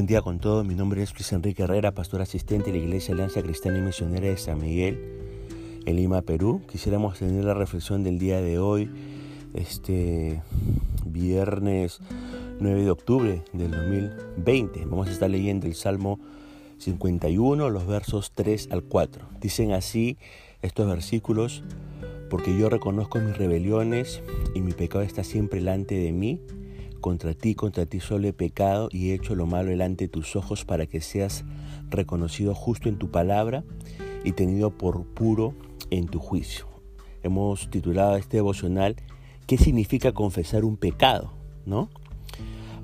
Buen día con todos, mi nombre es Luis Enrique Herrera, pastor asistente de la Iglesia Alianza Cristiana y Misionera de San Miguel, en Lima, Perú. Quisiéramos tener la reflexión del día de hoy, este viernes 9 de octubre del 2020. Vamos a estar leyendo el Salmo 51, los versos 3 al 4. Dicen así estos versículos, porque yo reconozco mis rebeliones y mi pecado está siempre delante de mí contra ti, contra ti solo he pecado y he hecho lo malo delante de tus ojos para que seas reconocido justo en tu palabra y tenido por puro en tu juicio. Hemos titulado este devocional ¿Qué significa confesar un pecado? ¿No?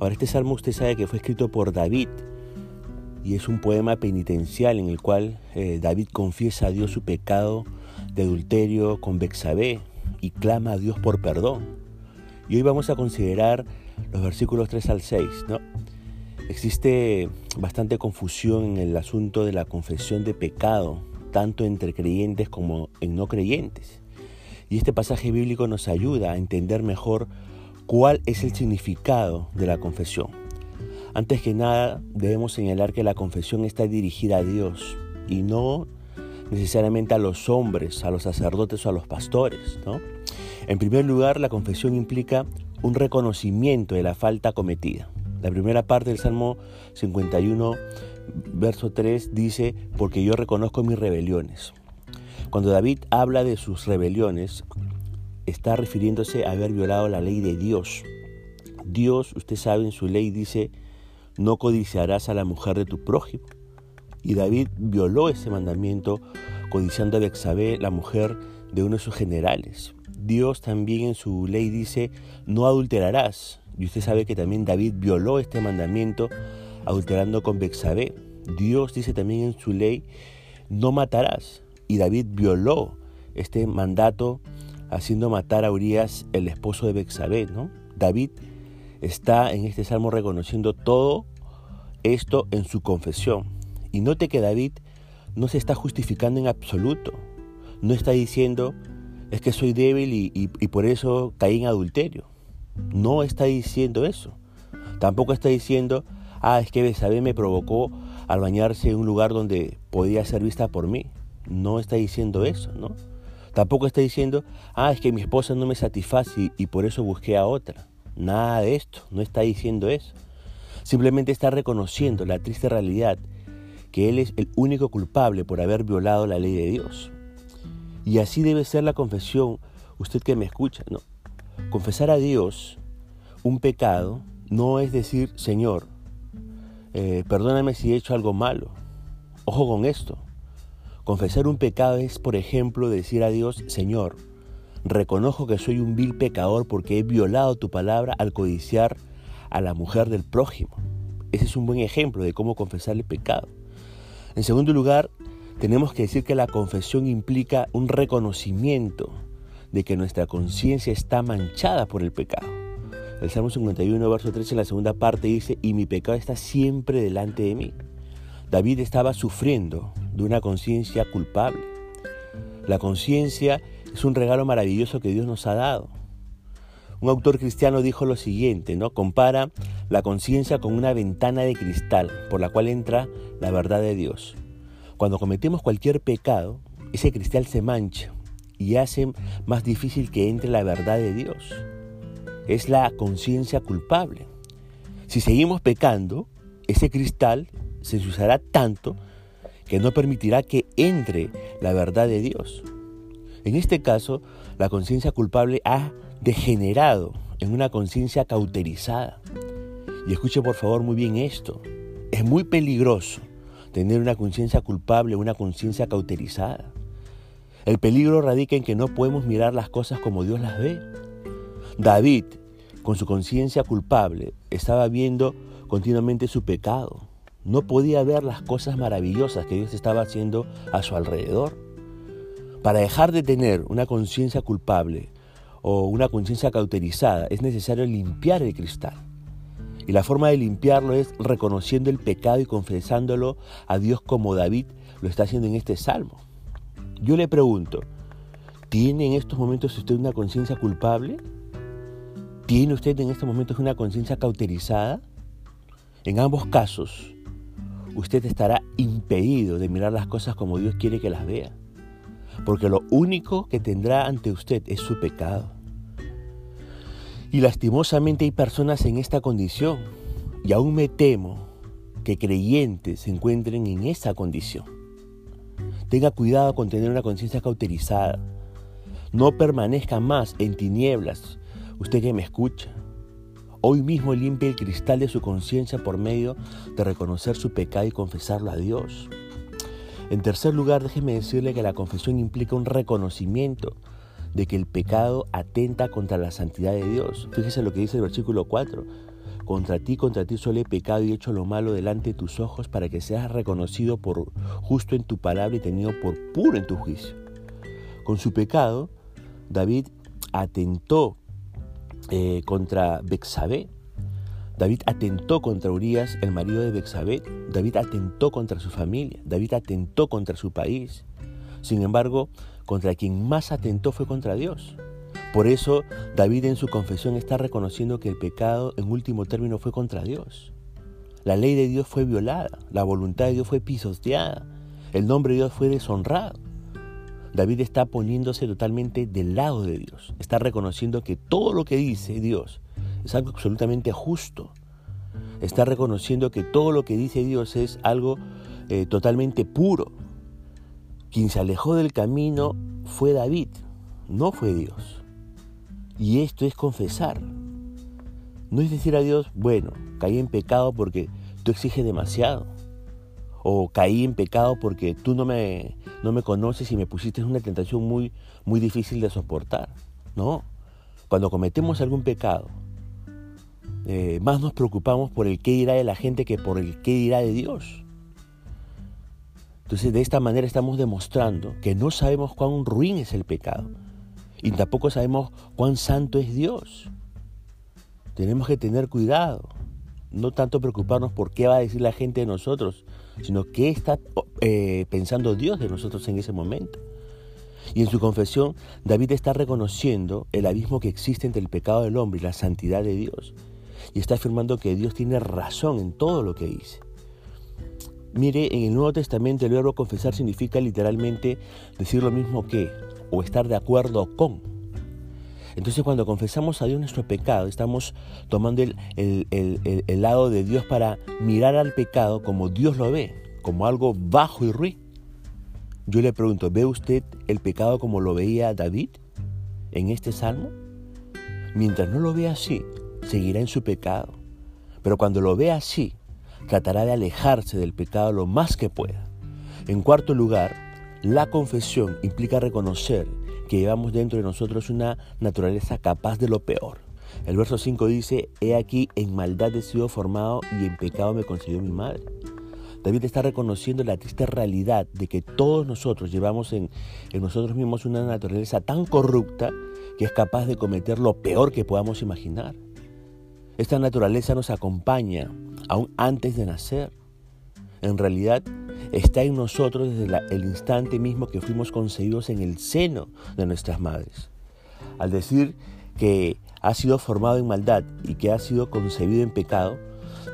Ahora este salmo usted sabe que fue escrito por David y es un poema penitencial en el cual eh, David confiesa a Dios su pecado de adulterio con Bexabé y clama a Dios por perdón. Y hoy vamos a considerar los versículos 3 al 6, ¿no? Existe bastante confusión en el asunto de la confesión de pecado, tanto entre creyentes como en no creyentes. Y este pasaje bíblico nos ayuda a entender mejor cuál es el significado de la confesión. Antes que nada, debemos señalar que la confesión está dirigida a Dios y no necesariamente a los hombres, a los sacerdotes o a los pastores. ¿no? En primer lugar, la confesión implica un reconocimiento de la falta cometida. La primera parte del Salmo 51, verso 3 dice, porque yo reconozco mis rebeliones. Cuando David habla de sus rebeliones, está refiriéndose a haber violado la ley de Dios. Dios, usted sabe, en su ley dice, no codiciarás a la mujer de tu prójimo. Y David violó ese mandamiento codiciando a Bexabé, la mujer de uno de sus generales. Dios también en su ley dice, no adulterarás. Y usted sabe que también David violó este mandamiento adulterando con Bexabé. Dios dice también en su ley, no matarás. Y David violó este mandato haciendo matar a Urias, el esposo de Bexabé, ¿no? David está en este salmo reconociendo todo esto en su confesión. Y note que David no se está justificando en absoluto. No está diciendo, es que soy débil y, por eso caí en adulterio. No está diciendo eso. Tampoco está diciendo, ah, es que Besabé me provocó al bañarse en un lugar donde podía ser vista por mí. No está diciendo eso, ¿no? Tampoco está diciendo, ah, es que mi esposa no me satisface y por eso busqué a otra. Nada de esto, no está diciendo eso. Simplemente está reconociendo la triste realidad que él es el único culpable por haber violado la ley de Dios. Y así debe ser la confesión, usted que me escucha, ¿no? Confesar a Dios un pecado no es decir, Señor, eh, perdóname si he hecho algo malo. Ojo con esto. Confesar un pecado es, por ejemplo, decir a Dios, Señor, reconozco que soy un vil pecador porque he violado tu palabra al codiciar a la mujer del prójimo. Ese es un buen ejemplo de cómo confesar el pecado. En segundo lugar, tenemos que decir que la confesión implica un reconocimiento de que nuestra conciencia está manchada por el pecado. El Salmo 51, verso 13, en la segunda parte dice, y mi pecado está siempre delante de mí. David estaba sufriendo de una conciencia culpable. La conciencia es un regalo maravilloso que Dios nos ha dado. Un autor cristiano dijo lo siguiente, ¿no? Compara la conciencia con una ventana de cristal por la cual entra la verdad de Dios. Cuando cometemos cualquier pecado, ese cristal se mancha y hace más difícil que entre la verdad de Dios. Es la conciencia culpable. Si seguimos pecando, ese cristal se usará tanto que no permitirá que entre la verdad de Dios. En este caso, la conciencia culpable ha degenerado en una conciencia cauterizada. Y escuche por favor muy bien esto. Es muy peligroso tener una conciencia culpable, una conciencia cauterizada. El peligro radica en que no podemos mirar las cosas como Dios las ve. David, con su conciencia culpable, estaba viendo continuamente su pecado. No podía ver las cosas maravillosas que Dios estaba haciendo a su alrededor. Para dejar de tener una conciencia culpable o una conciencia cauterizada es necesario limpiar el cristal. Y la forma de limpiarlo es reconociendo el pecado y confesándolo a Dios como David lo está haciendo en este salmo. Yo le pregunto, ¿tiene en estos momentos usted una conciencia culpable? ¿Tiene usted en estos momentos una conciencia cauterizada? En ambos casos, usted estará impedido de mirar las cosas como Dios quiere que las vea. Porque lo único que tendrá ante usted es su pecado. Y lastimosamente hay personas en esta condición. Y aún me temo que creyentes se encuentren en esa condición. Tenga cuidado con tener una conciencia cauterizada. No permanezca más en tinieblas. Usted que me escucha. Hoy mismo limpie el cristal de su conciencia por medio de reconocer su pecado y confesarlo a Dios. En tercer lugar, déjeme decirle que la confesión implica un reconocimiento de que el pecado atenta contra la santidad de Dios. Fíjese lo que dice el versículo 4. Contra ti, contra ti solo he pecado y he hecho lo malo delante de tus ojos para que seas reconocido por justo en tu palabra y tenido por puro en tu juicio. Con su pecado, David atentó eh, contra Bexabé. David atentó contra Urias, el marido de Bexabé. David atentó contra su familia. David atentó contra su país. Sin embargo, contra quien más atentó fue contra Dios. Por eso David en su confesión está reconociendo que el pecado en último término fue contra Dios. La ley de Dios fue violada, la voluntad de Dios fue pisoteada, el nombre de Dios fue deshonrado. David está poniéndose totalmente del lado de Dios. Está reconociendo que todo lo que dice Dios es algo absolutamente justo. Está reconociendo que todo lo que dice Dios es algo eh, totalmente puro. Quien se alejó del camino fue David, no fue Dios. Y esto es confesar. No es decir a Dios, bueno, caí en pecado porque tú exiges demasiado o caí en pecado porque tú no me, no me conoces y me pusiste en una tentación muy, muy difícil de soportar. No, cuando cometemos algún pecado, eh, más nos preocupamos por el qué dirá de la gente que por el qué dirá de Dios. Entonces de esta manera estamos demostrando que no sabemos cuán ruin es el pecado y tampoco sabemos cuán santo es Dios. Tenemos que tener cuidado no tanto preocuparnos por qué va a decir la gente de nosotros, sino qué está eh, pensando Dios de nosotros en ese momento. Y en su confesión, David está reconociendo el abismo que existe entre el pecado del hombre y la santidad de Dios. Y está afirmando que Dios tiene razón en todo lo que dice. Mire, en el Nuevo Testamento el verbo confesar significa literalmente decir lo mismo que, o estar de acuerdo con. Entonces cuando confesamos a Dios nuestro pecado, estamos tomando el, lado de Dios para mirar al pecado como Dios lo ve, como algo bajo y ruin. Yo le pregunto, ¿ve usted el pecado como lo veía David en este salmo? Mientras no lo vea así, seguirá en su pecado. Pero cuando lo vea así, tratará de alejarse del pecado lo más que pueda. En cuarto lugar, la confesión implica reconocer que llevamos dentro de nosotros una naturaleza capaz de lo peor. El verso 5 dice, He aquí, en maldad he sido formado y en pecado me concedió mi madre. David está reconociendo la triste realidad de que todos nosotros llevamos en, en nosotros mismos una naturaleza tan corrupta que es capaz de cometer lo peor que podamos imaginar. Esta naturaleza nos acompaña aún antes de nacer. En realidad, está en nosotros desde el instante mismo que fuimos concebidos en el seno de nuestras madres. Al decir que ha sido formado en maldad y que ha sido concebido en pecado,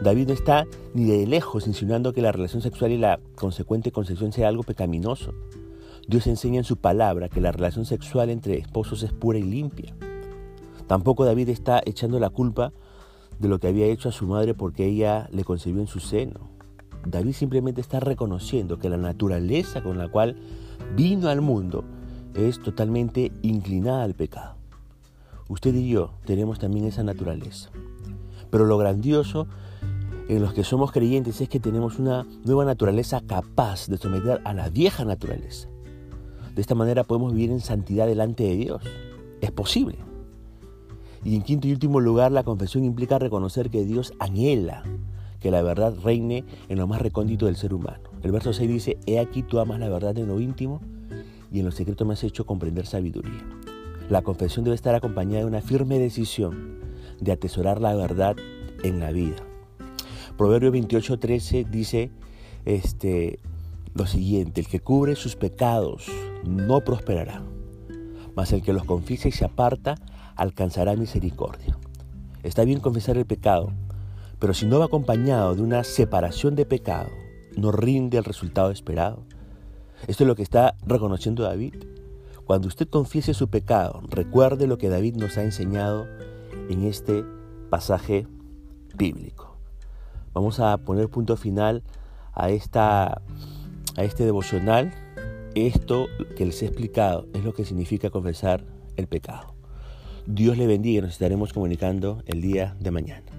David no está ni de lejos insinuando que la relación sexual y la consecuente concepción sea algo pecaminoso. Dios enseña en su palabra que la relación sexual entre esposos es pura y limpia. Tampoco David está echando la culpa de lo que había hecho a su madre porque ella le concebió en su seno. David simplemente está reconociendo que la naturaleza con la cual vino al mundo es totalmente inclinada al pecado. Usted y yo tenemos también esa naturaleza. Pero lo grandioso en los que somos creyentes es que tenemos una nueva naturaleza capaz de someter a la vieja naturaleza. De esta manera podemos vivir en santidad delante de Dios. Es posible. Y en quinto y último lugar, la confesión implica reconocer que Dios anhela que la verdad reine en lo más recóndito del ser humano. El verso 6 dice, He aquí tú amas la verdad en lo íntimo y en lo secreto me has hecho comprender sabiduría. La confesión debe estar acompañada de una firme decisión de atesorar la verdad en la vida. Proverbio 28:13 dice este, lo siguiente, el que cubre sus pecados no prosperará, mas el que los confiesa y se aparta alcanzará misericordia. Está bien confesar el pecado, Pero si no va acompañado de una separación de pecado, no rinde el resultado esperado. Esto es lo que está reconociendo David. Cuando usted confiese su pecado, recuerde lo que David nos ha enseñado en este pasaje bíblico. Vamos a poner punto final a, esta, a este devocional. Esto que les he explicado es lo que significa confesar el pecado. Dios le bendiga y nos estaremos comunicando el día de mañana.